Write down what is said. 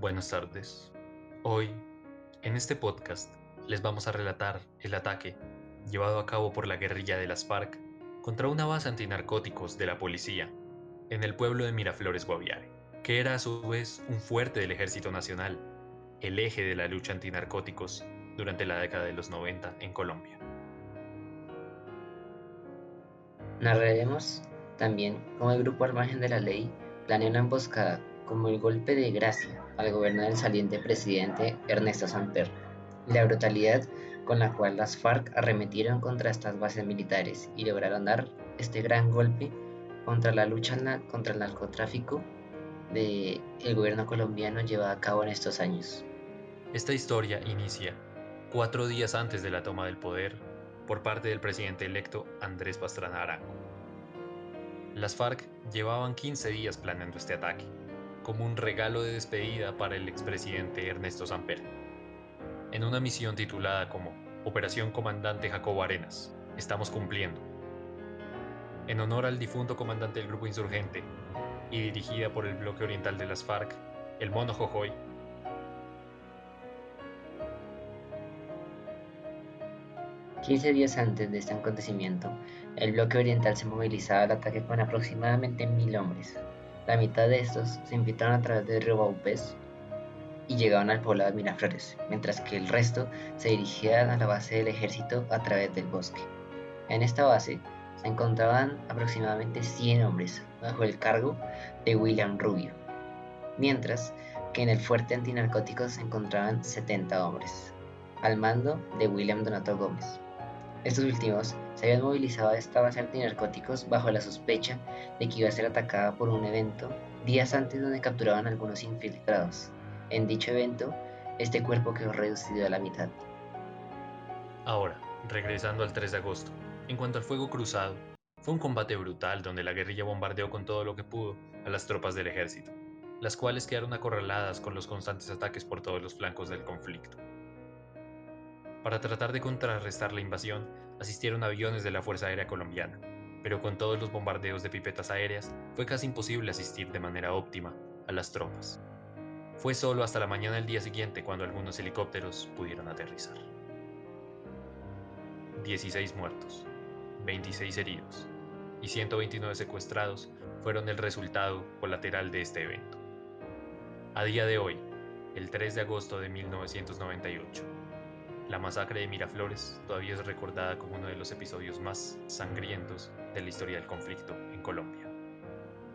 Buenas tardes. Hoy, en este podcast, les vamos a relatar el ataque llevado a cabo por la guerrilla de las FARC contra una base antinarcóticos de la policía en el pueblo de Miraflores, Guaviare, que era a su vez un fuerte del Ejército Nacional, el eje de la lucha antinarcóticos durante la década de los 90 en Colombia. Narraremos también cómo el grupo al margen de la ley planeó una emboscada como el golpe de gracia al gobierno del saliente presidente Ernesto Samper la brutalidad con la cual las FARC arremetieron contra estas bases militares y lograron dar este gran golpe contra la lucha contra el narcotráfico del el gobierno colombiano llevado a cabo en estos años. Esta historia inicia cuatro días antes de la toma del poder por parte del presidente electo Andrés Pastrana Arango. Las FARC llevaban 15 días planeando este ataque como un regalo de despedida para el expresidente Ernesto Samper. En una misión titulada como Operación Comandante Jacobo Arenas, estamos cumpliendo. En honor al difunto comandante del grupo insurgente y dirigida por el bloque oriental de las FARC, el Mono Jojoy, Quince días antes de este acontecimiento, el bloque oriental se movilizaba al ataque con aproximadamente mil hombres, la mitad de estos se invitaron a través del río Baupés y llegaban al poblado de Miraflores, mientras que el resto se dirigían a la base del ejército a través del bosque. En esta base se encontraban aproximadamente 100 hombres bajo el cargo de William Rubio, mientras que en el fuerte antinarcótico se encontraban 70 hombres, al mando de William Donato Gómez. Estos últimos se habían movilizado a esta base antinarcóticos bajo la sospecha de que iba a ser atacada por un evento días antes donde capturaban algunos infiltrados. En dicho evento, este cuerpo quedó reducido a la mitad. Ahora, regresando al 3 de agosto, en cuanto al fuego cruzado, fue un combate brutal donde la guerrilla bombardeó con todo lo que pudo a las tropas del ejército, las cuales quedaron acorraladas con los constantes ataques por todos los flancos del conflicto. Para tratar de contrarrestar la invasión, asistieron aviones de la Fuerza Aérea Colombiana, pero con todos los bombardeos de pipetas aéreas fue casi imposible asistir de manera óptima a las tropas. Fue solo hasta la mañana del día siguiente cuando algunos helicópteros pudieron aterrizar. 16 muertos, 26 heridos y 129 secuestrados fueron el resultado colateral de este evento. A día de hoy, el 3 de agosto de 1998, la masacre de Miraflores todavía es recordada como uno de los episodios más sangrientos de la historia del conflicto en Colombia.